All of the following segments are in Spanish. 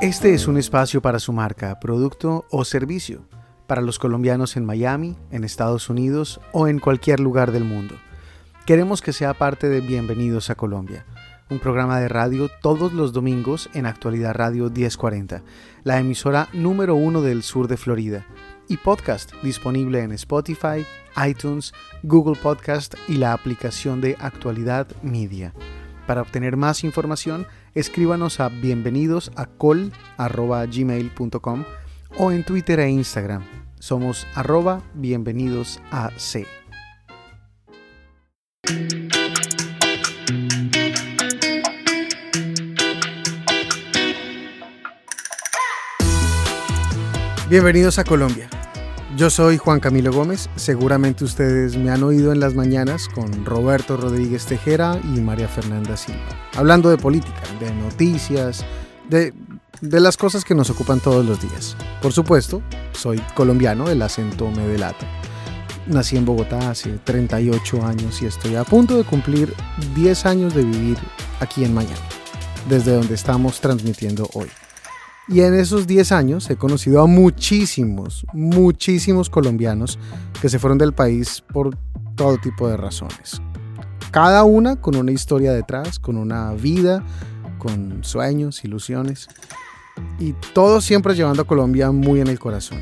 Este es un espacio para su marca, producto o servicio, para los colombianos en Miami, en Estados Unidos o en cualquier lugar del mundo. Queremos que sea parte de Bienvenidos a Colombia, un programa de radio todos los domingos en Actualidad Radio 1040, la emisora número uno del sur de Florida, y podcast disponible en Spotify, iTunes, Google Podcast y la aplicación de Actualidad Media. Para obtener más información, escríbanos a bienvenidos a col.gmail.com o en Twitter e Instagram. Somos arroba bienvenidos a C. Bienvenidos a Colombia. Yo soy Juan Camilo Gómez, seguramente ustedes me han oído en las mañanas con Roberto Rodríguez Tejera y María Fernanda Silva, hablando de política, de noticias, de, de las cosas que nos ocupan todos los días. Por supuesto, soy colombiano, el acento me delata. Nací en Bogotá hace 38 años y estoy a punto de cumplir 10 años de vivir aquí en Miami, desde donde estamos transmitiendo hoy. Y en esos 10 años he conocido a muchísimos, muchísimos colombianos que se fueron del país por todo tipo de razones. Cada una con una historia detrás, con una vida, con sueños, ilusiones. Y todos siempre llevando a Colombia muy en el corazón.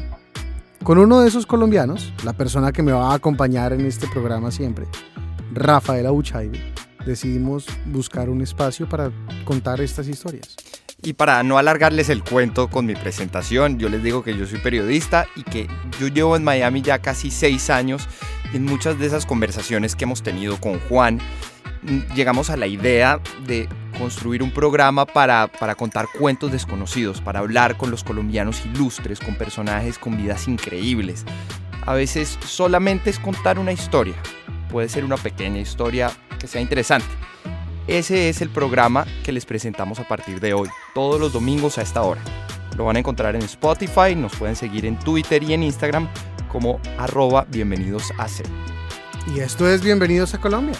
Con uno de esos colombianos, la persona que me va a acompañar en este programa siempre, Rafael Abuchaibe, decidimos buscar un espacio para contar estas historias. Y para no alargarles el cuento con mi presentación, yo les digo que yo soy periodista y que yo llevo en Miami ya casi seis años. Y en muchas de esas conversaciones que hemos tenido con Juan, llegamos a la idea de construir un programa para, para contar cuentos desconocidos, para hablar con los colombianos ilustres, con personajes con vidas increíbles. A veces solamente es contar una historia. Puede ser una pequeña historia que sea interesante ese es el programa que les presentamos a partir de hoy, todos los domingos a esta hora. Lo van a encontrar en Spotify, nos pueden seguir en Twitter y en Instagram como arroba bienvenidos a. Y esto es Bienvenidos a Colombia.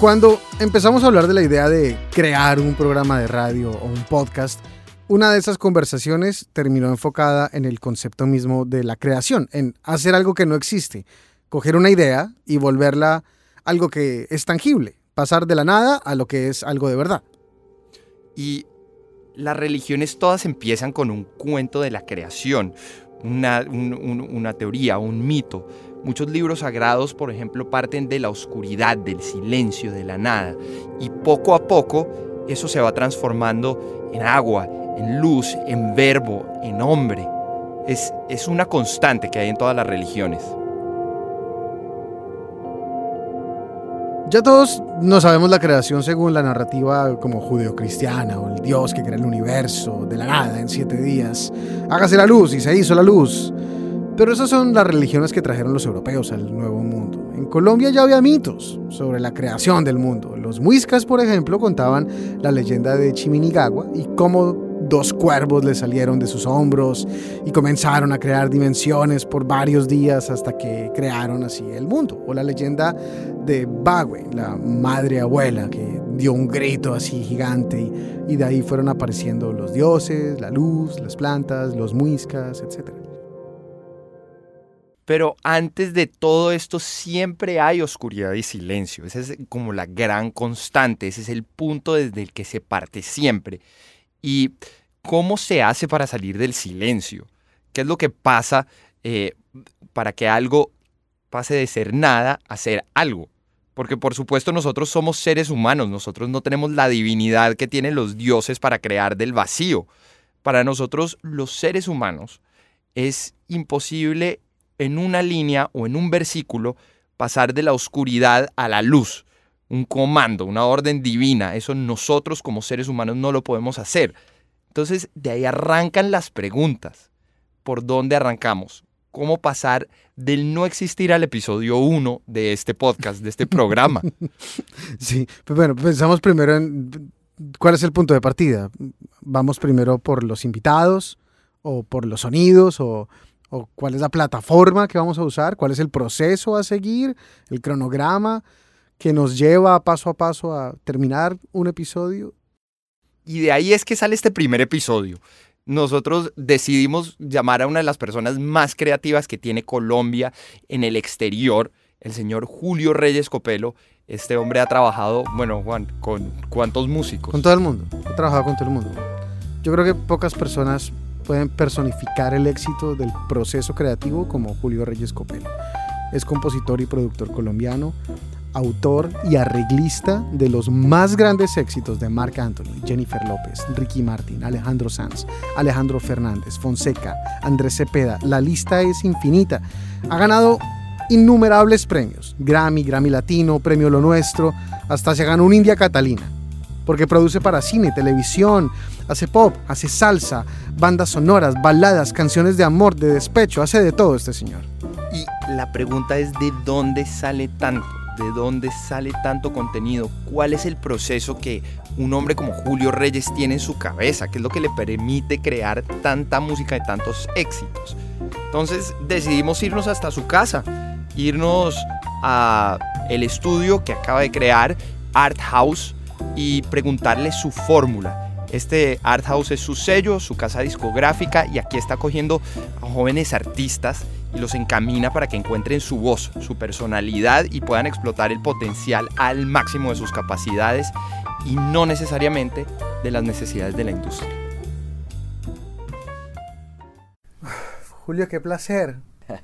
Cuando empezamos a hablar de la idea de crear un programa de radio o un podcast, una de esas conversaciones terminó enfocada en el concepto mismo de la creación, en hacer algo que no existe, coger una idea y volverla algo que es tangible, pasar de la nada a lo que es algo de verdad. Y las religiones todas empiezan con un cuento de la creación, una, una teoría, un mito. Muchos libros sagrados, por ejemplo, parten de la oscuridad, del silencio, de la nada. Y poco a poco eso se va transformando en agua, en luz, en verbo, en hombre. Es, es una constante que hay en todas las religiones. Ya todos no sabemos la creación según la narrativa como judeocristiana o el Dios que crea el universo de la nada en siete días. Hágase la luz y se hizo la luz. Pero esas son las religiones que trajeron los europeos al Nuevo Mundo. En Colombia ya había mitos sobre la creación del mundo. Los muiscas, por ejemplo, contaban la leyenda de Chiminigagua y cómo dos cuervos le salieron de sus hombros y comenzaron a crear dimensiones por varios días hasta que crearon así el mundo. O la leyenda de Bagwe, la madre abuela que dio un grito así gigante y, de ahí fueron apareciendo los dioses, la luz, las plantas, los muiscas, etc. Pero antes de todo esto siempre hay oscuridad y silencio. Esa es como la gran constante, ese es el punto desde el que se parte siempre. ¿Y cómo se hace para salir del silencio? ¿Qué es lo que pasa eh, para que algo pase de ser nada a ser algo? Porque por supuesto nosotros somos seres humanos, nosotros no tenemos la divinidad que tienen los dioses para crear del vacío. Para nosotros los seres humanos es imposible en una línea o en un versículo pasar de la oscuridad a la luz un comando, una orden divina. Eso nosotros como seres humanos no lo podemos hacer. Entonces, de ahí arrancan las preguntas. ¿Por dónde arrancamos? ¿Cómo pasar del no existir al episodio 1 de este podcast, de este programa? Sí, pues bueno, pensamos primero en cuál es el punto de partida. ¿Vamos primero por los invitados o por los sonidos o, o cuál es la plataforma que vamos a usar? ¿Cuál es el proceso a seguir? ¿El cronograma? Que nos lleva paso a paso a terminar un episodio. Y de ahí es que sale este primer episodio. Nosotros decidimos llamar a una de las personas más creativas que tiene Colombia en el exterior, el señor Julio Reyes Copelo. Este hombre ha trabajado, bueno, Juan, ¿con cuántos músicos? Con todo el mundo. Ha trabajado con todo el mundo. Yo creo que pocas personas pueden personificar el éxito del proceso creativo como Julio Reyes Copelo. Es compositor y productor colombiano, autor y arreglista de los más grandes éxitos de Marc Anthony, Jennifer López, Ricky Martin, Alejandro Sanz, Alejandro Fernández, Fonseca, Andrés Cepeda. La lista es infinita. Ha ganado innumerables premios, Grammy, Grammy Latino, Premio Lo Nuestro, hasta se ganó un India Catalina, porque produce para cine, televisión, hace pop, hace salsa, bandas sonoras, baladas, canciones de amor, de despecho, hace de todo este señor. Y la pregunta es de dónde sale tanto, de dónde sale tanto contenido, cuál es el proceso que un hombre como Julio Reyes tiene en su cabeza, qué es lo que le permite crear tanta música y tantos éxitos. Entonces decidimos irnos hasta su casa, irnos a el estudio que acaba de crear, Art House, y preguntarle su fórmula este Art House es su sello, su casa discográfica y aquí está cogiendo a jóvenes artistas y los encamina para que encuentren su voz, su personalidad y puedan explotar el potencial al máximo de sus capacidades y no necesariamente de las necesidades de la industria. Julio, qué placer.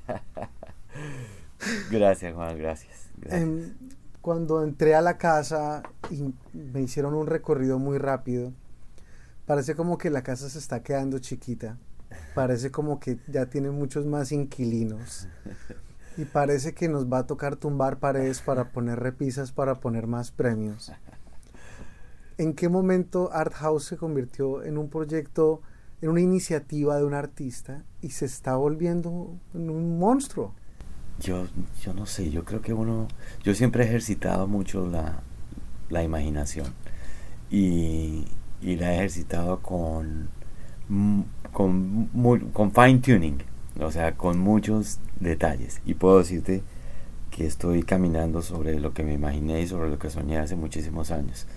gracias, Juan, gracias. Em, cuando entré a la casa y me hicieron un recorrido muy rápido, Parece como que la casa se está quedando chiquita. Parece como que ya tiene muchos más inquilinos. Y parece que nos va a tocar tumbar paredes para poner repisas, para poner más premios. ¿En qué momento Art House se convirtió en un proyecto, en una iniciativa de un artista y se está volviendo en un monstruo? Yo, yo no sé, yo creo que uno, yo siempre he ejercitado mucho la, la imaginación y, y la he ejercitado con, con, con fine tuning, o sea, con muchos detalles. Y puedo decirte que estoy caminando sobre lo que me imaginé y sobre lo que soñé hace muchísimos años.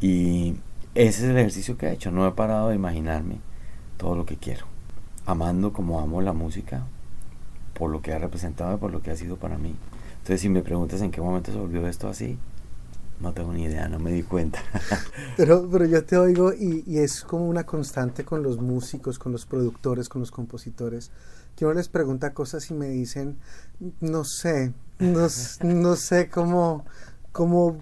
Y ese es el ejercicio que he hecho. No he parado de imaginarme todo lo que quiero. Amando como amo la música, por lo que ha representado y por lo que ha sido para mí. Entonces, si me preguntas en qué momento se volvió esto así, no tengo ni idea, no me di cuenta. pero, pero yo te oigo y, y, es como una constante con los músicos, con los productores, con los compositores, que uno les pregunta cosas y me dicen, no sé, no, no sé cómo, cómo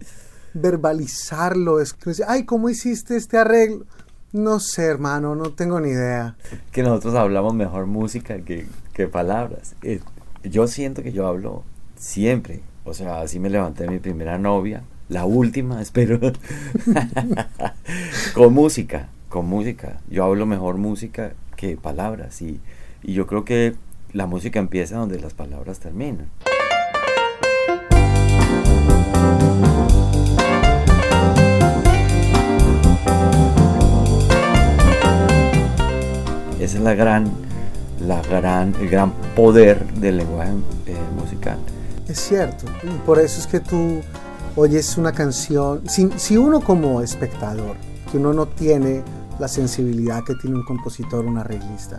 verbalizarlo. Es que, ay, ¿cómo hiciste este arreglo? No sé, hermano, no tengo ni idea. Que nosotros hablamos mejor música que, que palabras. Eh, yo siento que yo hablo siempre. O sea, así me levanté mi primera novia la última, espero, con música, con música. Yo hablo mejor música que palabras y, y yo creo que la música empieza donde las palabras terminan. Esa es la gran, la gran, el gran poder del lenguaje eh, musical. Es cierto, y por eso es que tú oyes una canción, si, si uno como espectador, que uno no tiene la sensibilidad que tiene un compositor, un arreglista,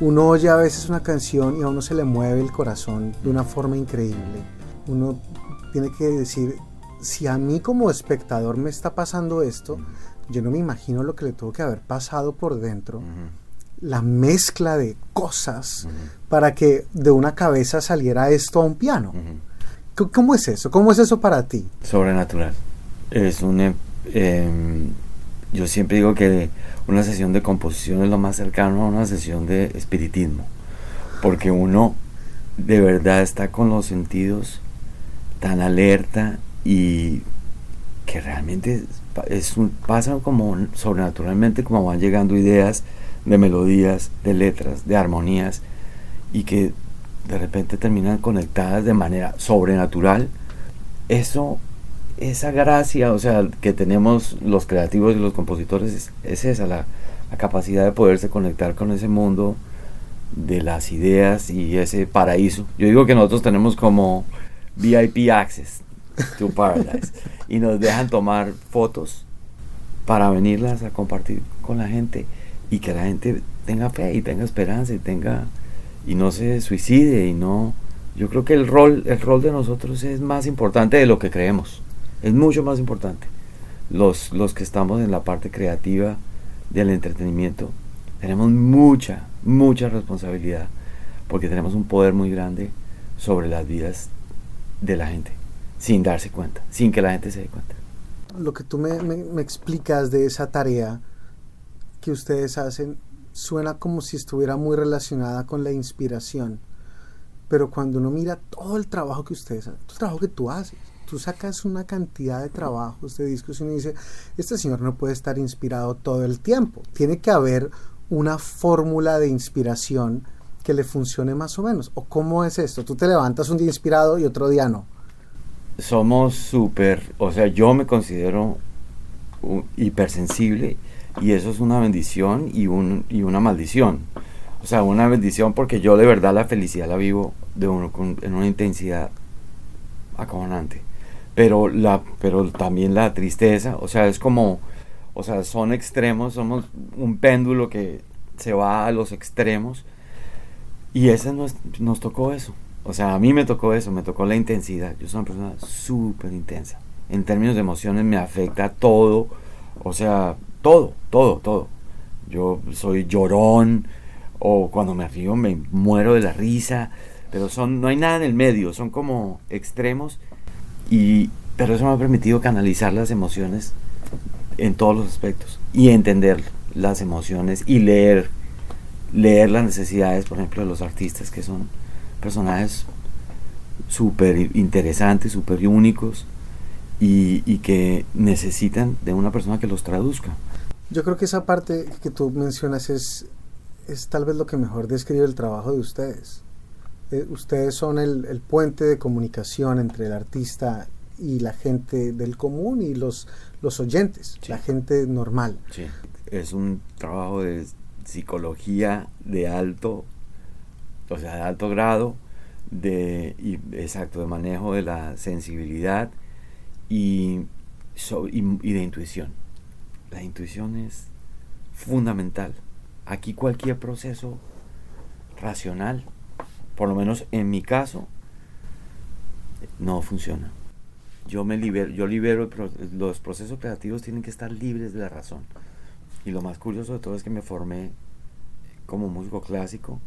uno oye a veces una canción y a uno se le mueve el corazón de una forma increíble. Uno tiene que decir, si a mí como espectador me está pasando esto, yo no me imagino lo que le tuvo que haber pasado por dentro. La mezcla de cosas para que de una cabeza saliera esto a un piano. ¿Cómo es eso? ¿Cómo es eso para ti? Sobrenatural. Es un... Em, em, yo siempre digo que una sesión de composición es lo más cercano a una sesión de espiritismo. Porque uno de verdad está con los sentidos tan alerta y que realmente es un, pasa como sobrenaturalmente como van llegando ideas de melodías, de letras, de armonías y que de repente terminan conectadas de manera sobrenatural, eso, esa gracia, o sea, que tenemos los creativos y los compositores, es, esa, la, capacidad de poderse conectar con ese mundo de las ideas y ese paraíso. Yo digo que nosotros tenemos como VIP access to Paradise. y nos dejan tomar fotos para venirlas a compartir con la gente y que la gente tenga fe y tenga esperanza y tenga y no se suicide y no yo creo que el rol el rol de nosotros es más importante de lo que creemos es mucho más importante. Los los que estamos en la parte creativa del entretenimiento tenemos mucha mucha responsabilidad porque tenemos un poder muy grande sobre las vidas de la gente sin darse cuenta sin que la gente se dé cuenta. Lo que tú me, me explicas de esa tarea que ustedes hacen suena como si estuviera muy relacionada con la inspiración. Pero cuando uno mira todo el trabajo que ustedes hacen, todo el trabajo que tú haces, tú sacas una cantidad de trabajos, de discos y dice, este señor no puede estar inspirado todo el tiempo. Tiene que haber una fórmula de inspiración que le funcione más o menos. ¿O cómo es esto? Tú te levantas un día inspirado y otro día no. Somos súper, o sea, yo me considero hipersensible y eso es una bendición y, un, y una maldición. O sea, una bendición porque yo de verdad la felicidad la vivo de uno con, en una intensidad acojonante. Pero, la, pero también la tristeza, o sea, es como, o sea, son extremos, somos un péndulo que se va a los extremos. Y ese nos, nos tocó eso. O sea, a mí me tocó eso, me tocó la intensidad. Yo soy una persona súper intensa. En términos de emociones me afecta todo. O sea, todo, todo, todo. Yo soy llorón o cuando me río me muero de la risa, pero son no hay nada en el medio, son como extremos y pero eso me ha permitido canalizar las emociones en todos los aspectos y entender las emociones y leer leer las necesidades, por ejemplo, de los artistas que son personajes súper interesantes, súper únicos y, y que necesitan de una persona que los traduzca. Yo creo que esa parte que tú mencionas es, es tal vez lo que mejor describe el trabajo de ustedes. Eh, ustedes son el, el, puente de comunicación entre el artista y la gente del común y los, los oyentes, la gente normal. Sí. Es un trabajo de psicología de alto, o sea, de alto grado, de, y, exacto, de manejo de la sensibilidad y, so, y, y de intuición la intuición es fundamental. Aquí cualquier proceso racional, por lo menos en mi caso, no funciona. Yo me libero, yo libero los procesos creativos tienen que estar libres de la razón. Y lo más curioso de todo es que me formé como músico clásico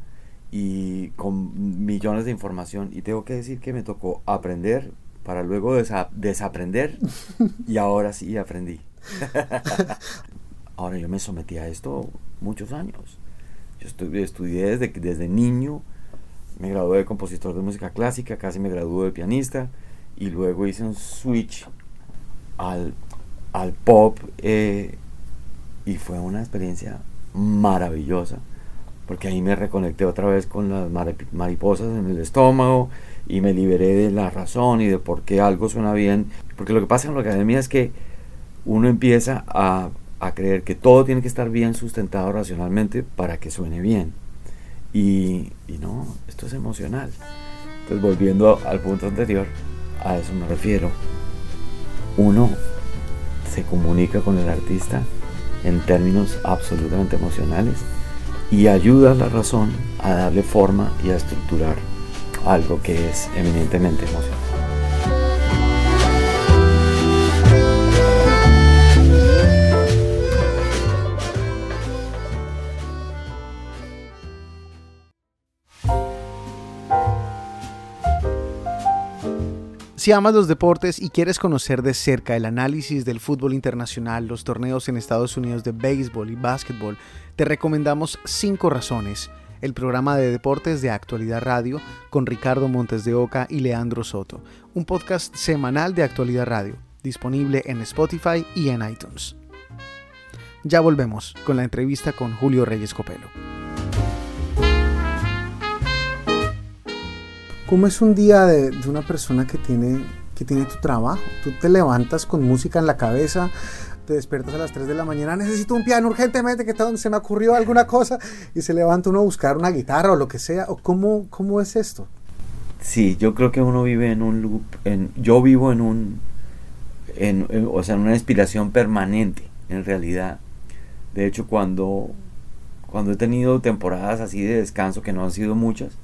y con millones de información y tengo que decir que me tocó aprender para luego desaprender y ahora sí aprendí. Ahora yo me sometí a esto muchos años. Yo estudié desde, desde niño, me gradué de compositor de música clásica, casi me gradué de pianista y luego hice un switch al, al pop eh, y fue una experiencia maravillosa porque ahí me reconecté otra vez con las mariposas en el estómago y me liberé de la razón y de por qué algo suena bien. Porque lo que pasa en la academia es que uno empieza a, creer que todo tiene que estar bien sustentado racionalmente para que suene bien. Y, no, esto es emocional. Entonces, volviendo al punto anterior, a eso me refiero. Uno se comunica con el artista en términos absolutamente emocionales y ayuda a la razón a darle forma y a estructurar algo que es eminentemente emocional. Si amas los deportes y quieres conocer de cerca el análisis del fútbol internacional, los torneos en Estados Unidos de béisbol y básquetbol, te recomendamos 5 razones, el programa de deportes de Actualidad Radio con Ricardo Montes de Oca y Leandro Soto, un podcast semanal de Actualidad Radio, disponible en Spotify y en iTunes. Ya volvemos con la entrevista con Julio Reyes Copelo. ¿Cómo es un día de, una persona que tiene, que tiene tu trabajo? Tú te levantas con música en la cabeza, te despiertas a las 3 de la mañana, necesito un piano urgentemente, que se me ocurrió alguna cosa, y se levanta uno a buscar una guitarra o lo que sea. ¿O cómo, cómo es esto? Sí, yo creo que uno vive en un loop, yo vivo en un, o sea, en una inspiración permanente, en realidad. De hecho, cuando, cuando he tenido temporadas así de descanso, que no han sido muchas,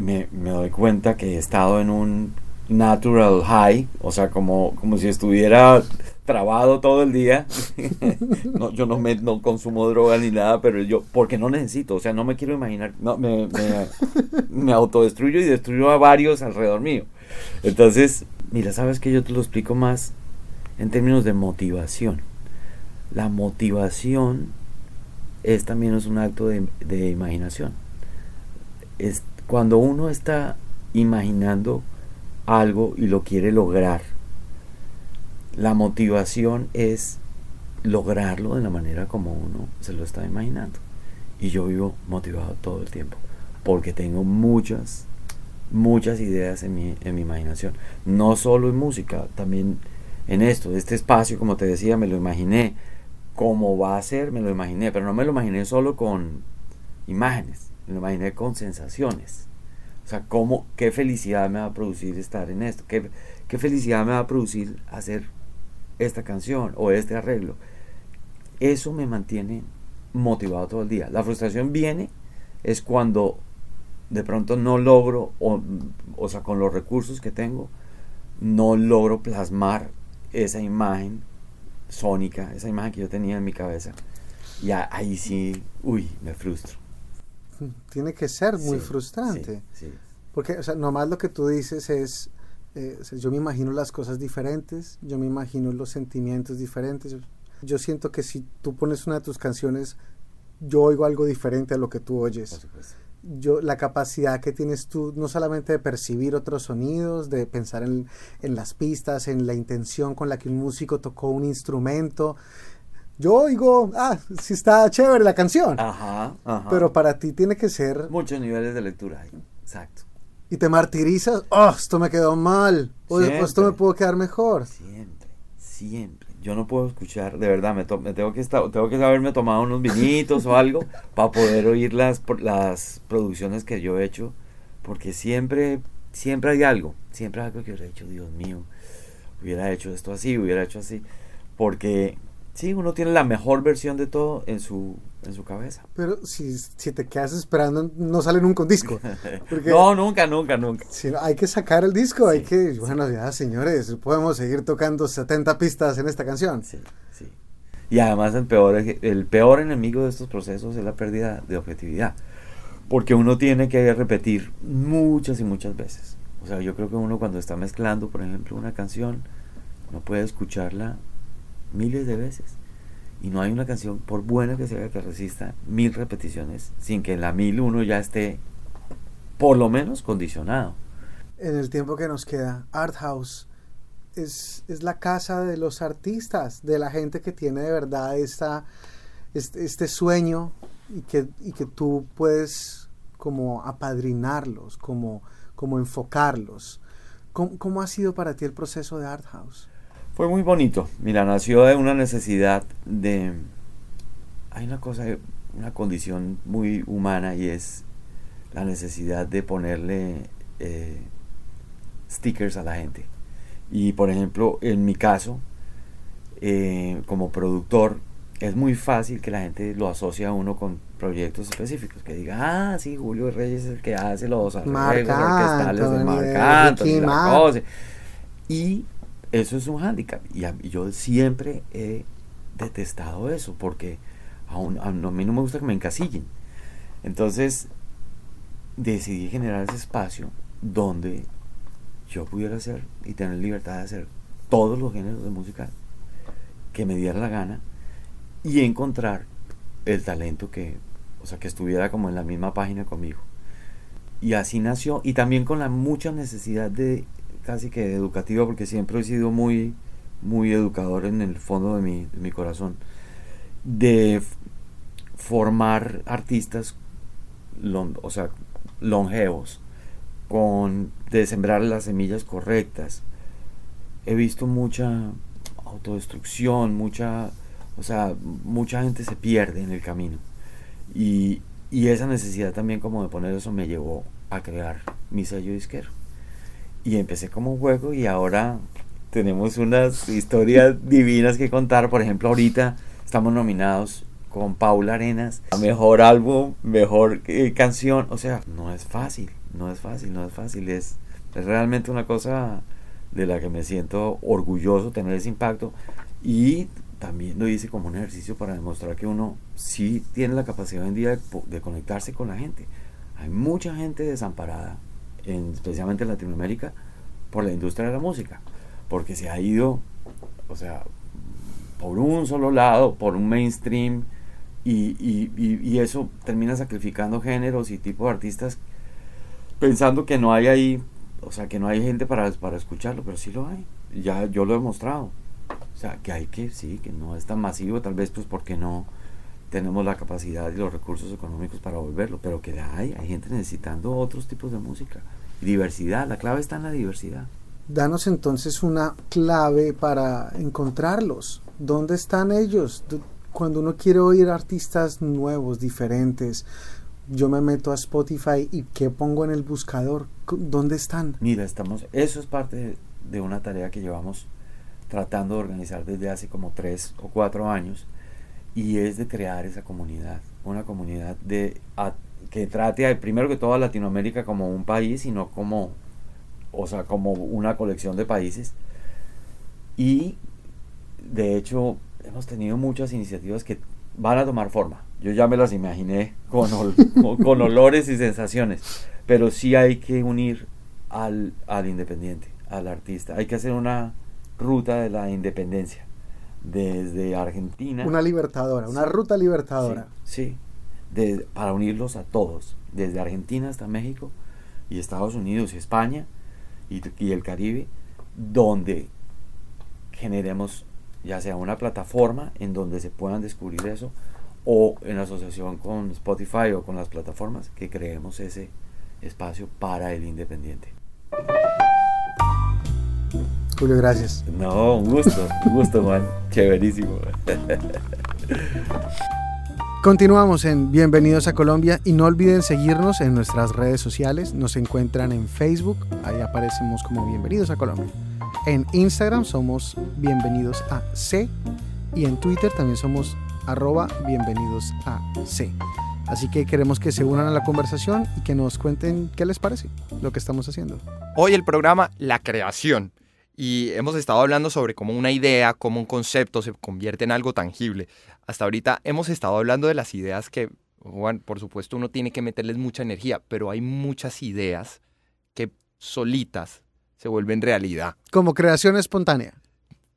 me, doy cuenta que he estado en un natural high, o sea, como, como si estuviera trabado todo el día. no, yo no, me, no consumo droga ni nada, pero yo, porque no necesito, o sea, no me quiero imaginar, no, me, me, me autodestruyo y destruyo a varios alrededor mío. Entonces, mira, sabes que yo te lo explico más en términos de motivación. La motivación es también es un acto de, de imaginación. Es cuando uno está imaginando algo y lo quiere lograr, la motivación es lograrlo de la manera como uno se lo está imaginando. Y yo vivo motivado todo el tiempo, porque tengo muchas, muchas ideas en mi, en mi imaginación. No solo en música, también en esto, este espacio, como te decía, me lo imaginé. Cómo va a ser, me lo imaginé, pero no me lo imaginé solo con imágenes, me lo imaginé con sensaciones. O sea, cómo, qué felicidad me va a producir estar en esto, qué, qué felicidad me va a producir hacer esta canción o este arreglo. Eso me mantiene motivado todo el día. La frustración viene es cuando de pronto no logro, o, o sea, con los recursos que tengo, no logro plasmar esa imagen sónica, esa imagen que yo tenía en mi cabeza. Y ahí sí, uy, me frustro. Tiene que ser muy Sí, frustrante. sí, sí. Porque, o sea, nomás lo que tú dices es, eh, o sea, yo me imagino las cosas diferentes, yo me imagino los sentimientos diferentes. Yo, yo siento que si tú pones una de tus canciones, yo oigo algo diferente a lo que tú oyes. Yo, la capacidad que tienes tú, no solamente de percibir otros sonidos, de pensar en, en las pistas, en la intención con la que un músico tocó un instrumento. Yo oigo, ah, sí está chévere la canción, Ajá, ajá. pero para ti tiene que ser Muchos niveles de lectura ahí. Exacto. y te martirizas, oh, esto me quedó mal, o, o esto me pudo quedar mejor. Siempre, siempre. Yo no puedo escuchar, de verdad, me, to- me tengo que estar, tengo que haberme tomado unos vinitos o algo para poder oír las, las producciones que yo he hecho, porque siempre, siempre hay algo, siempre hay algo que hubiera hecho, Dios mío, hubiera hecho esto así, hubiera hecho así, porque sí, uno tiene la mejor versión de todo en su, en su cabeza. Pero si, si te quedas esperando, no sale nunca un disco. No, nunca, nunca, nunca. si hay que sacar el disco, hay Sí, que, sí. bueno, ya señores, podemos seguir tocando 70 pistas en esta canción. Sí, sí. Y además el peor, el peor enemigo de estos procesos es la pérdida de objetividad. Porque uno tiene que repetir muchas y muchas veces. O sea, yo creo que uno cuando está mezclando, por ejemplo, una canción, no puede escucharla miles de veces. Y no hay una canción, por buena que sea, que resista mil repeticiones sin que en la mil uno ya esté, por lo menos, condicionado. En el tiempo que nos queda, Art House es, es la casa de los artistas, de la gente que tiene de verdad esta, este, este sueño y que, y que tú puedes como apadrinarlos, como, como enfocarlos. ¿Cómo, ¿Cómo ha sido para ti el proceso de Art House? Fue muy bonito. Mira, nació de una necesidad de... Hay una cosa, una condición muy humana y es la necesidad de ponerle eh, stickers a la gente. Y por ejemplo, en mi caso, eh, como productor, es muy fácil que la gente lo asocie a uno con proyectos específicos. Que diga, ah, sí, Julio Reyes es el que hace los arreglos orquestales de Marc Anthony, la cosa. Y eso es un hándicap. Y, yo siempre he detestado eso porque a mí no me gusta que me encasillen. Entonces decidí generar ese espacio donde yo pudiera hacer y tener libertad de hacer todos los géneros de música que me diera la gana y encontrar el talento que, o sea, que estuviera como en la misma página conmigo. Y así nació, y también con la mucha necesidad de, casi que educativa, porque siempre he sido muy, muy educador en el fondo de mi, de mi corazón, de formar artistas, lon- o sea, longevos, con, de sembrar las semillas correctas. He visto mucha autodestrucción, mucha, o sea, mucha gente se pierde en el camino. Y, y esa necesidad también como de poner eso me llevó a crear mi sello disquero. Y empecé como un juego y ahora tenemos unas historias divinas que contar. Por ejemplo, ahorita estamos nominados con Paula Arenas a mejor álbum, mejor eh, canción. O sea, no es fácil, no es fácil, no es fácil. Es, es realmente una cosa de la que me siento orgulloso tener ese impacto. Y también lo hice como un ejercicio para demostrar que uno sí tiene la capacidad hoy en día de, conectarse con la gente. Hay mucha gente desamparada, en, especialmente en Latinoamérica, por la industria de la música, porque se ha ido, o sea, por un solo lado, por un mainstream, y, y, y, eso termina sacrificando géneros y tipos de artistas pensando que no hay ahí, o sea, que no hay gente para, para escucharlo, pero sí lo hay. Ya yo lo he mostrado. O sea, que hay que, sí, que no es tan masivo, tal vez pues porque no tenemos la capacidad y los recursos económicos para volverlo, pero que hay, hay gente necesitando otros tipos de música. Diversidad, la clave está en la diversidad. Danos entonces una clave para encontrarlos. ¿Dónde están ellos? Cuando uno quiere oír artistas nuevos, diferentes, yo me meto a Spotify y ¿qué pongo en el buscador? ¿Dónde están? Mira, estamos, eso es parte de una tarea que llevamos tratando de organizar desde hace como tres o cuatro años y es de crear esa comunidad, una comunidad de que trate a, primero que todo a Latinoamérica como un país y no como o sea, como una colección de países y de hecho hemos tenido muchas iniciativas que van a tomar forma. Yo ya me las imaginé con, con olores y sensaciones, pero sí hay que unir al, al independiente, al artista. Hay que hacer una ruta de la independencia desde Argentina. Una libertadora, una ruta libertadora. Sí, para unirlos a todos, desde Argentina hasta México y Estados Unidos y España y, y el Caribe, donde generemos ya sea una plataforma en donde se puedan descubrir eso o en asociación con Spotify o con las plataformas que creemos ese espacio para el independiente. Julio, gracias. No, un gusto, un gusto, Juan. Chéverísimo. Continuamos en Bienvenidos a Colombia y no olviden seguirnos en nuestras redes sociales. Nos encuentran en Facebook, ahí aparecemos como Bienvenidos a Colombia. En Instagram somos Bienvenidos a C y en Twitter también somos arroba Bienvenidos a C. Así que queremos que se unan a la conversación y que nos cuenten qué les parece lo que estamos haciendo. Hoy el programa La Creación y hemos estado hablando sobre cómo una idea, cómo un concepto se convierte en algo tangible. Hasta ahorita hemos estado hablando de las ideas que, bueno, por supuesto uno tiene que meterles mucha energía, pero hay muchas ideas que solitas se vuelven realidad. Como creación espontánea.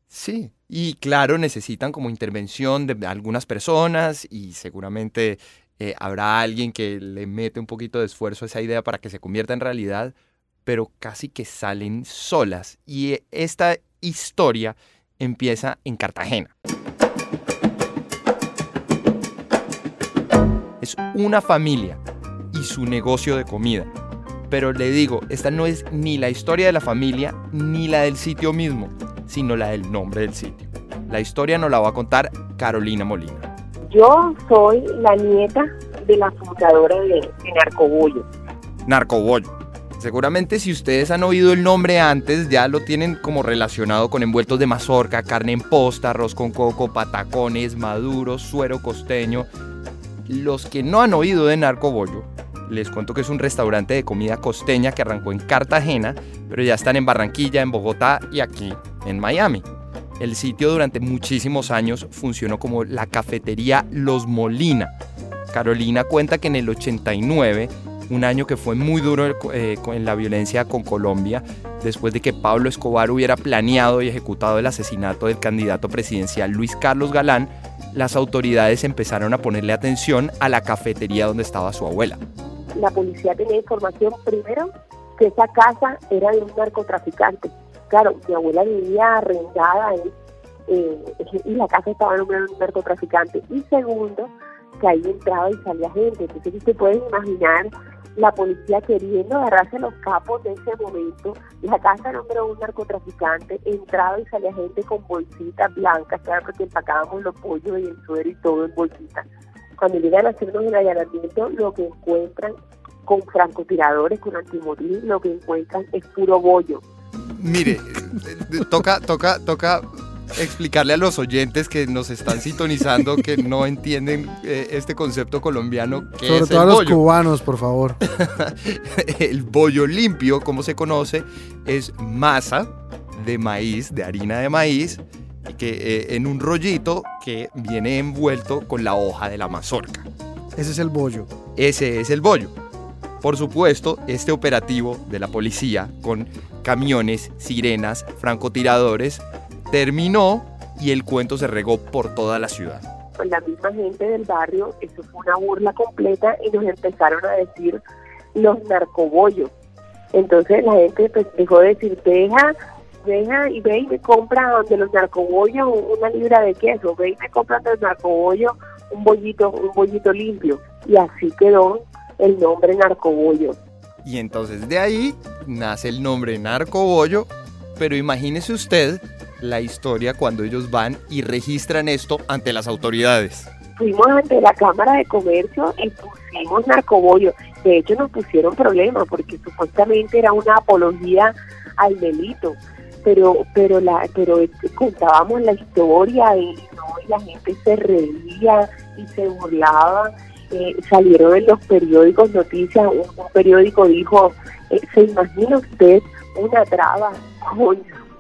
Sí, y claro, necesitan como intervención de algunas personas y seguramente eh, habrá alguien que le mete un poquito de esfuerzo a esa idea para que se convierta en realidad, pero casi que salen solas. Y esta historia empieza en Cartagena. Es una familia y su negocio de comida. Pero le digo, esta no es ni la historia de la familia ni la del sitio mismo, sino la del nombre del sitio. La historia nos la va a contar Carolina Molina. Yo soy la nieta de la fundadora de, de Narcobollo. Narcobollo Seguramente si ustedes han oído el nombre antes, ya lo tienen como relacionado con envueltos de mazorca, carne en posta, arroz con coco, patacones, maduros, suero costeño. Los que no han oído de Narco Bollo, les cuento que es un restaurante de comida costeña que arrancó en Cartagena, pero ya están en Barranquilla, en Bogotá y aquí, en Miami. El sitio durante muchísimos años funcionó como la cafetería Los Molina. Carolina cuenta que en el 89 un año que fue muy duro eh, en la violencia con Colombia, después de que Pablo Escobar hubiera planeado y ejecutado el asesinato del candidato presidencial Luis Carlos Galán, las autoridades empezaron a ponerle atención a la cafetería donde estaba su abuela. La policía tenía información primero que esa casa era de un narcotraficante. Claro, mi abuela vivía arrendada ahí eh, y la casa estaba en de un narcotraficante. Y segundo, que ahí entraba y salía gente. Entonces usted puede imaginar la policía queriendo agarrarse los capos de ese momento, la casa nombró un narcotraficante, entraba y salía gente con bolsitas blancas, claro, porque empacábamos los pollos y el suero y todo en bolsitas. Cuando llegan a hacernos el allanamiento, lo que encuentran con francotiradores, con antimotín, lo que encuentran es puro bollo. Mire, eh, eh, toca, toca, toca explicarle a los oyentes que nos están sintonizando que no entienden eh, este concepto colombiano que Sobre es todo a el los bollo. cubanos, por favor. el bollo limpio, como se conoce, es masa de maíz, de harina de maíz, que eh, en un rollito que viene envuelto con la hoja de la mazorca. Ese es el bollo. Ese es el bollo. Por supuesto, este operativo de la policía con camiones, sirenas, francotiradores terminó y el cuento se regó por toda la ciudad. Con la misma gente del barrio, eso fue una burla completa y nos empezaron a decir los narcobollos. Entonces la gente pues, dejó de decir, deja, deja y ve y me compra de los narcobollos una libra de queso, ve y me compra de los narcobollos un bollito, un bollito limpio. Y así quedó el nombre narcobollo. Y entonces de ahí nace el nombre narcobollo, pero imagínese usted la historia cuando ellos van y registran esto ante las autoridades. Fuimos ante la Cámara de Comercio y pusimos narcobollo. De hecho nos pusieron problemas porque supuestamente era una apología al delito. Pero, pero la, pero contábamos la historia y, no, y la gente se reía y se burlaba. Eh, salieron en los periódicos noticias, un, periódico dijo, eh, ¿se imagina usted una traba con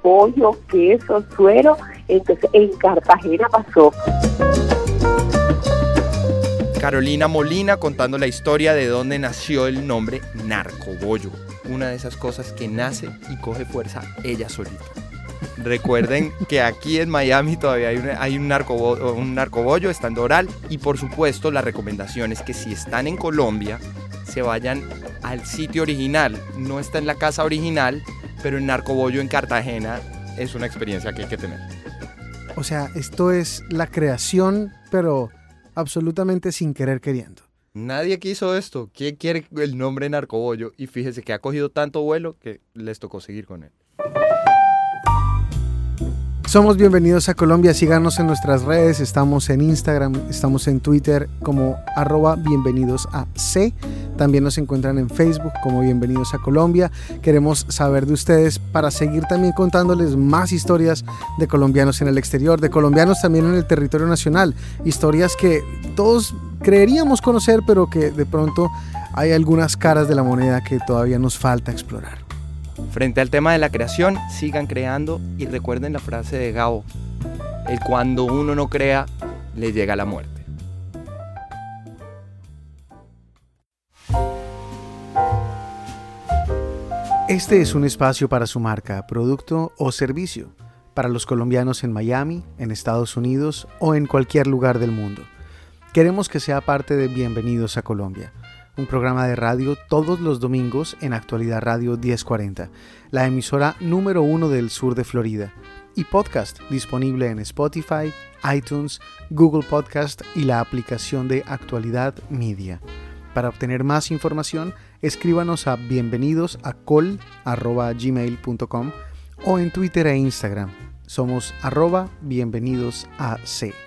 pollo, queso, suero? Entonces en Cartagena pasó. Carolina Molina contando la historia de dónde nació el nombre narcobollo. Una de esas cosas que nace y coge fuerza ella solita. Recuerden que aquí en Miami todavía hay un, hay un, un narcobollo, está en Doral. Y por supuesto la recomendación es que si están en Colombia, se vayan al sitio original. No está en la casa original, pero el narcobollo en Cartagena es una experiencia que hay que tener. O sea, esto es la creación, pero absolutamente sin querer queriendo. Nadie quiso esto. ¿Quién quiere el nombre narcobollo? Y fíjese que ha cogido tanto vuelo que les tocó seguir con él. Somos bienvenidos a Colombia, síganos en nuestras redes, estamos en Instagram, estamos en Twitter como arroba bienvenidos a C, también nos encuentran en Facebook como bienvenidos a Colombia, queremos saber de ustedes para seguir también contándoles más historias de colombianos en el exterior, de colombianos también en el territorio nacional, historias que todos creeríamos conocer pero que de pronto hay algunas caras de la moneda que todavía nos falta explorar. Frente al tema de la creación, sigan creando y recuerden la frase de Gabo, el cuando uno no crea, le llega la muerte. Este es un espacio para su marca, producto o servicio, para los colombianos en Miami, en Estados Unidos o en cualquier lugar del mundo. Queremos que sea parte de Bienvenidos a Colombia un programa de radio todos los domingos en Actualidad Radio 1040, la emisora número uno del sur de Florida, y podcast disponible en Spotify, iTunes, Google Podcast y la aplicación de Actualidad Media. Para obtener más información, escríbanos a bienvenidos a col.gmail.com o en Twitter e Instagram. Somos arroba bienvenidos a C.